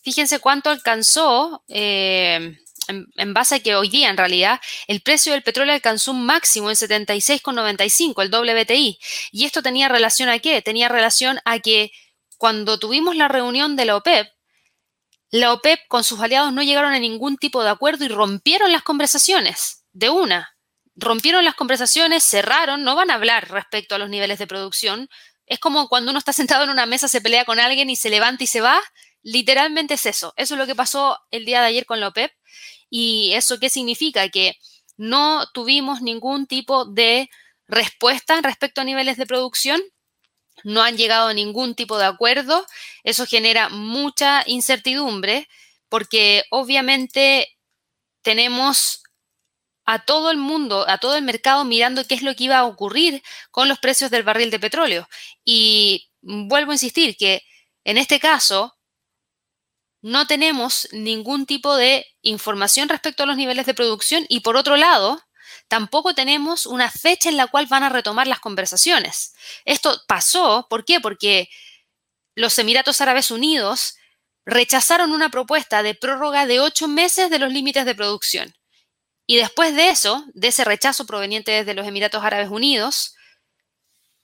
fíjense cuánto alcanzó, eh, en, en, base a que hoy día en realidad el precio del petróleo alcanzó un máximo en 76,95, el WTI. Y esto tenía relación a qué? Tenía relación a que cuando tuvimos la reunión de la OPEP, la OPEP con sus aliados no llegaron a ningún tipo de acuerdo y rompieron las conversaciones de una. Rompieron las conversaciones, cerraron, no van a hablar respecto a los niveles de producción. Es como cuando uno está sentado en una mesa, se pelea con alguien y se levanta y se va. Literalmente es eso. Eso es lo que pasó el día de ayer con la OPEP. ¿Y eso qué significa? Que no tuvimos ningún tipo de respuesta respecto a niveles de producción no han llegado a ningún tipo de acuerdo. Eso genera mucha incertidumbre porque obviamente tenemos a todo el mundo, a todo el mercado mirando qué es lo que iba a ocurrir con los precios del barril de petróleo. Y vuelvo a insistir que en este caso no tenemos ningún tipo de información respecto a los niveles de producción y por otro lado, tampoco tenemos una fecha en la cual van a retomar las conversaciones. Esto pasó, ¿por qué? Porque los Emiratos Árabes Unidos rechazaron una propuesta de prórroga de ocho meses de los límites de producción. Y después de eso, de ese rechazo proveniente desde los Emiratos Árabes Unidos,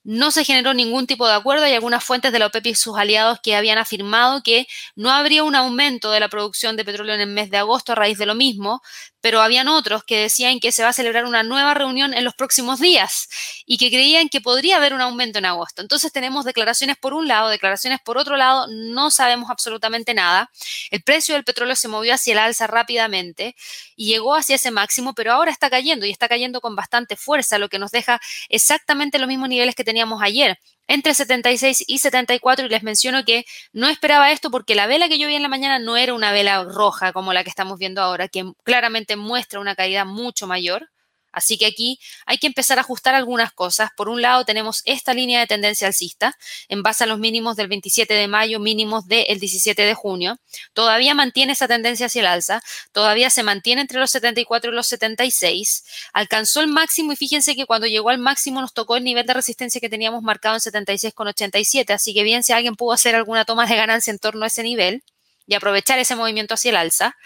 no se generó ningún tipo de acuerdo. Hay algunas fuentes de la OPEP y sus aliados que habían afirmado que no habría un aumento de la producción de petróleo en el mes de agosto a raíz de lo mismo, pero habían otros que decían que se va a celebrar una nueva reunión en los próximos días y que creían que podría haber un aumento en agosto. Entonces tenemos declaraciones por un lado, declaraciones por otro lado, no sabemos absolutamente nada. El precio del petróleo se movió hacia el alza rápidamente y llegó hacia ese máximo, pero ahora está cayendo y está cayendo con bastante fuerza, lo que nos deja exactamente los mismos niveles que teníamos ayer, entre 76 y 74, y les menciono que no esperaba esto porque la vela que yo vi en la mañana no era una vela roja como la que estamos viendo ahora, que claramente muestra una caída mucho mayor. Así que aquí hay que empezar a ajustar algunas cosas. Por un lado, tenemos esta línea de tendencia alcista en base a los mínimos del 27 de mayo, mínimos del 17 de junio. Todavía mantiene esa tendencia hacia el alza, todavía se mantiene entre los 74 y los 76. Alcanzó el máximo y fíjense que cuando llegó al máximo nos tocó el nivel de resistencia que teníamos marcado en 76,87. Así que bien si alguien pudo hacer alguna toma de ganancia en torno a ese nivel y aprovechar ese movimiento hacia el alza.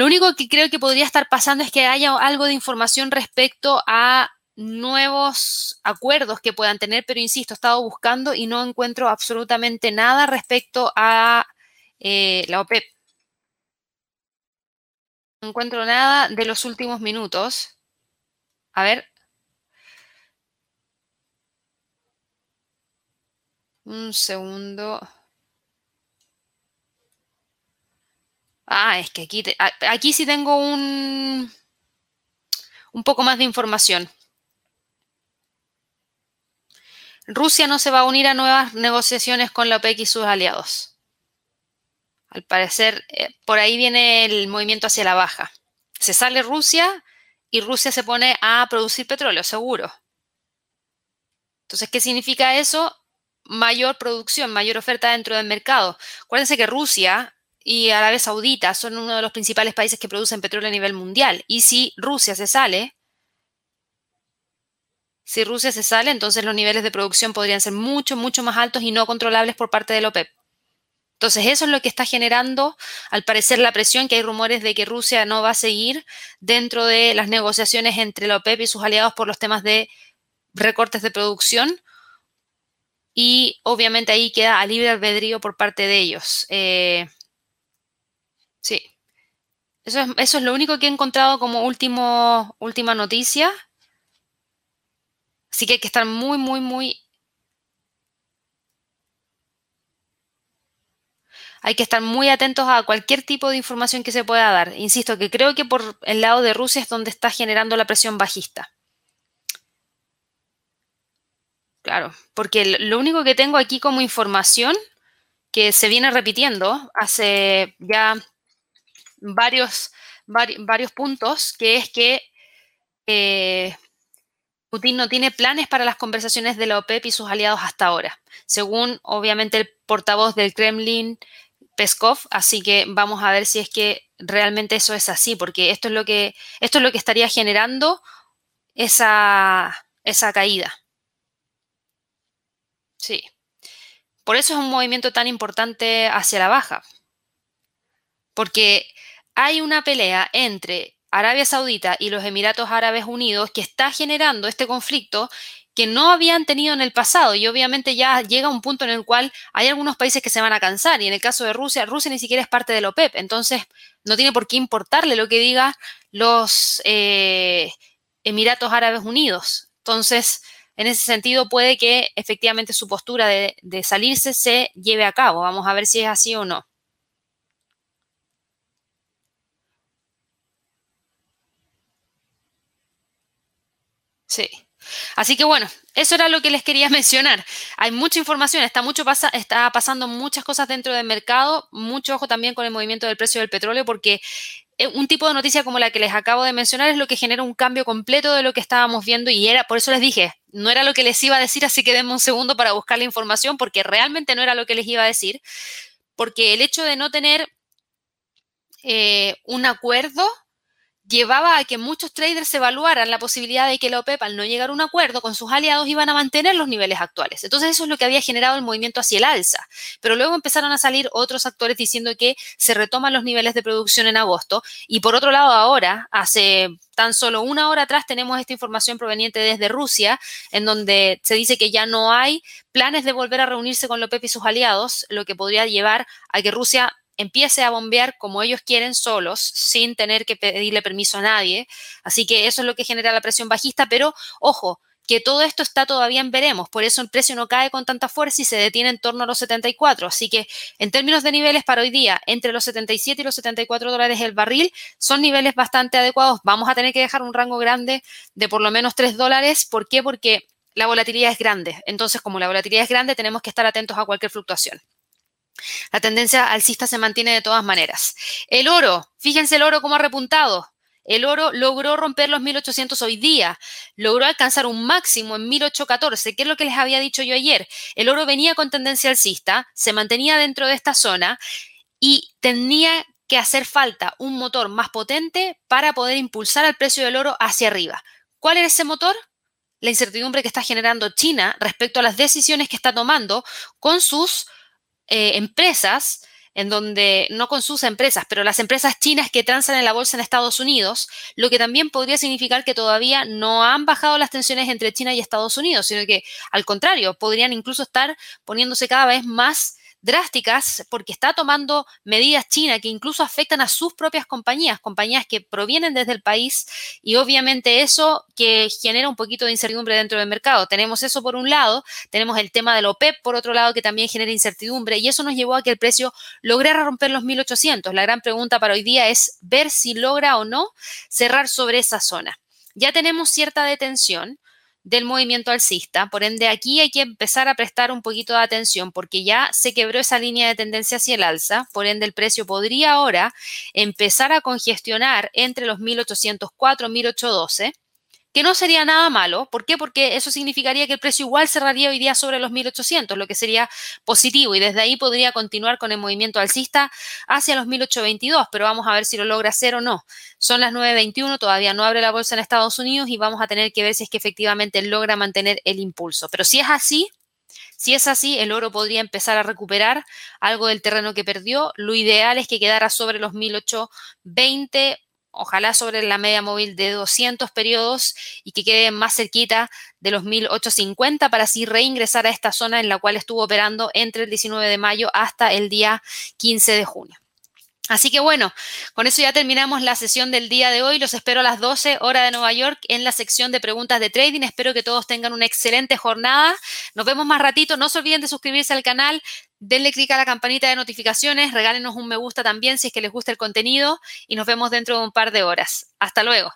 Lo único que creo que podría estar pasando es que haya algo de información respecto a nuevos acuerdos que puedan tener, pero insisto, he estado buscando y no encuentro absolutamente nada respecto a eh, la OPEP. No encuentro nada de los últimos minutos. A ver. Un segundo. Ah, es que aquí, aquí sí tengo un, un poco más de información. Rusia no se va a unir a nuevas negociaciones con la OPEC y sus aliados. Al parecer, eh, por ahí viene el movimiento hacia la baja. Se sale Rusia y Rusia se pone a producir petróleo, seguro. Entonces, ¿qué significa eso? Mayor producción, mayor oferta dentro del mercado. Acuérdense que Rusia y Arabia Saudita son uno de los principales países que producen petróleo a nivel mundial. Y si Rusia se sale, si Rusia se sale, entonces los niveles de producción podrían ser mucho, mucho más altos y no controlables por parte de la OPEP. Entonces, eso es lo que está generando, al parecer, la presión, que hay rumores de que Rusia no va a seguir dentro de las negociaciones entre la OPEP y sus aliados por los temas de recortes de producción. Y obviamente ahí queda a libre albedrío por parte de ellos. Eh, Sí. Eso es, lo único que he encontrado como último, última noticia. Así que hay que estar muy, muy, muy... Hay que estar muy atentos a cualquier tipo de información que se pueda dar. Insisto que creo que por el lado de Rusia es donde está generando la presión bajista. Claro, porque lo único que tengo aquí como información que se viene repitiendo hace ya varios, varios puntos, que es que eh, Putin no tiene planes para las conversaciones de la OPEP y sus aliados hasta ahora, según obviamente el portavoz del Kremlin, Peskov, así que vamos a ver si es que realmente eso es así, porque esto es lo que, esto es lo que estaría generando esa, esa caída. Sí. Por eso es un movimiento tan importante hacia la baja. Porque hay una pelea entre Arabia Saudita y los Emiratos Árabes Unidos que está generando este conflicto que no habían tenido en el pasado y obviamente ya llega un punto en el cual hay algunos países que se van a cansar y en el caso de Rusia, Rusia ni siquiera es parte de la OPEP, entonces no tiene por qué importarle lo que diga los eh, Emiratos Árabes Unidos. Entonces, en ese sentido puede que efectivamente su postura de salirse se lleve a cabo. Vamos a ver si es así o no. Sí. Así que bueno, eso era lo que les quería (laughs) mencionar. Hay mucha información, está, mucho pasa, está pasando muchas cosas dentro del mercado, mucho ojo también con el movimiento del precio del petróleo, porque eh, un tipo de noticia como la que les acabo de mencionar es lo que genera un cambio completo de lo que estábamos viendo y era, por eso les dije, no era lo que les iba a decir, así que denme un segundo para buscar la información, porque realmente no era lo que les iba a decir, porque el hecho de no tener eh, un acuerdo llevaba a que muchos traders evaluaran la posibilidad de que la OPEP al no llegar a un acuerdo con sus aliados iban a mantener los niveles actuales. Entonces eso es lo que había generado el movimiento hacia el alza. Pero luego empezaron a salir otros actores diciendo que se retoman los niveles de producción en agosto. Y por otro lado ahora, hace tan solo una hora atrás tenemos esta información proveniente desde Rusia, en donde se dice que ya no hay planes de volver a reunirse con la OPEP y sus aliados, lo que podría llevar a que Rusia empiece a bombear como ellos quieren solos, sin tener que pedirle permiso a nadie. Así que eso es lo que genera la presión bajista, pero ojo, que todo esto está todavía en veremos, por eso el precio no cae con tanta fuerza y se detiene en torno a los 74. Así que en términos de niveles para hoy día, entre los 77 y los 74 dólares el barril, son niveles bastante adecuados. Vamos a tener que dejar un rango grande de por lo menos 3 dólares. ¿Por qué? Porque la volatilidad es grande. Entonces, como la volatilidad es grande, tenemos que estar atentos a cualquier fluctuación. La tendencia alcista se mantiene de todas maneras. El oro, fíjense el oro cómo ha repuntado. El oro logró romper los 1800 hoy día, logró alcanzar un máximo en 1814, que es lo que les había dicho yo ayer. El oro venía con tendencia alcista, se mantenía dentro de esta zona y tenía que hacer falta un motor más potente para poder impulsar el precio del oro hacia arriba. ¿Cuál era ese motor? La incertidumbre que está generando China respecto a las decisiones que está tomando con sus eh, empresas, en donde, no con sus empresas, pero las empresas chinas que transan en la bolsa en Estados Unidos, lo que también podría significar que todavía no han bajado las tensiones entre China y Estados Unidos, sino que al contrario, podrían incluso estar poniéndose cada vez más drásticas porque está tomando medidas China que incluso afectan a sus propias compañías, compañías que provienen desde el país y obviamente eso que genera un poquito de incertidumbre dentro del mercado. Tenemos eso por un lado, tenemos el tema del OPEP por otro lado que también genera incertidumbre y eso nos llevó a que el precio lograra romper los 1800. La gran pregunta para hoy día es ver si logra o no cerrar sobre esa zona. Ya tenemos cierta detención, del movimiento alcista. Por ende, aquí hay que empezar a prestar un poquito de atención porque ya se quebró esa línea de tendencia hacia el alza. Por ende, el precio podría ahora empezar a congestionar entre los 1804 y 1812 que no sería nada malo. ¿Por qué? Porque eso significaría que el precio igual cerraría hoy día sobre los 1800, lo que sería positivo y desde ahí podría continuar con el movimiento alcista hacia los 1822, pero vamos a ver si lo logra hacer o no. Son las 9.21, todavía no abre la bolsa en Estados Unidos y vamos a tener que ver si es que efectivamente logra mantener el impulso. Pero si es así, si es así, el oro podría empezar a recuperar algo del terreno que perdió. Lo ideal es que quedara sobre los 1820 ojalá sobre la media móvil de 200 periodos y que quede más cerquita de los 1850 para así reingresar a esta zona en la cual estuvo operando entre el 19 de mayo hasta el día 15 de junio. Así que bueno, con eso ya terminamos la sesión del día de hoy. Los espero a las 12 horas de Nueva York en la sección de preguntas de trading. Espero que todos tengan una excelente jornada. Nos vemos más ratito. No se olviden de suscribirse al canal. Denle clic a la campanita de notificaciones. Regálenos un me gusta también si es que les gusta el contenido. Y nos vemos dentro de un par de horas. Hasta luego.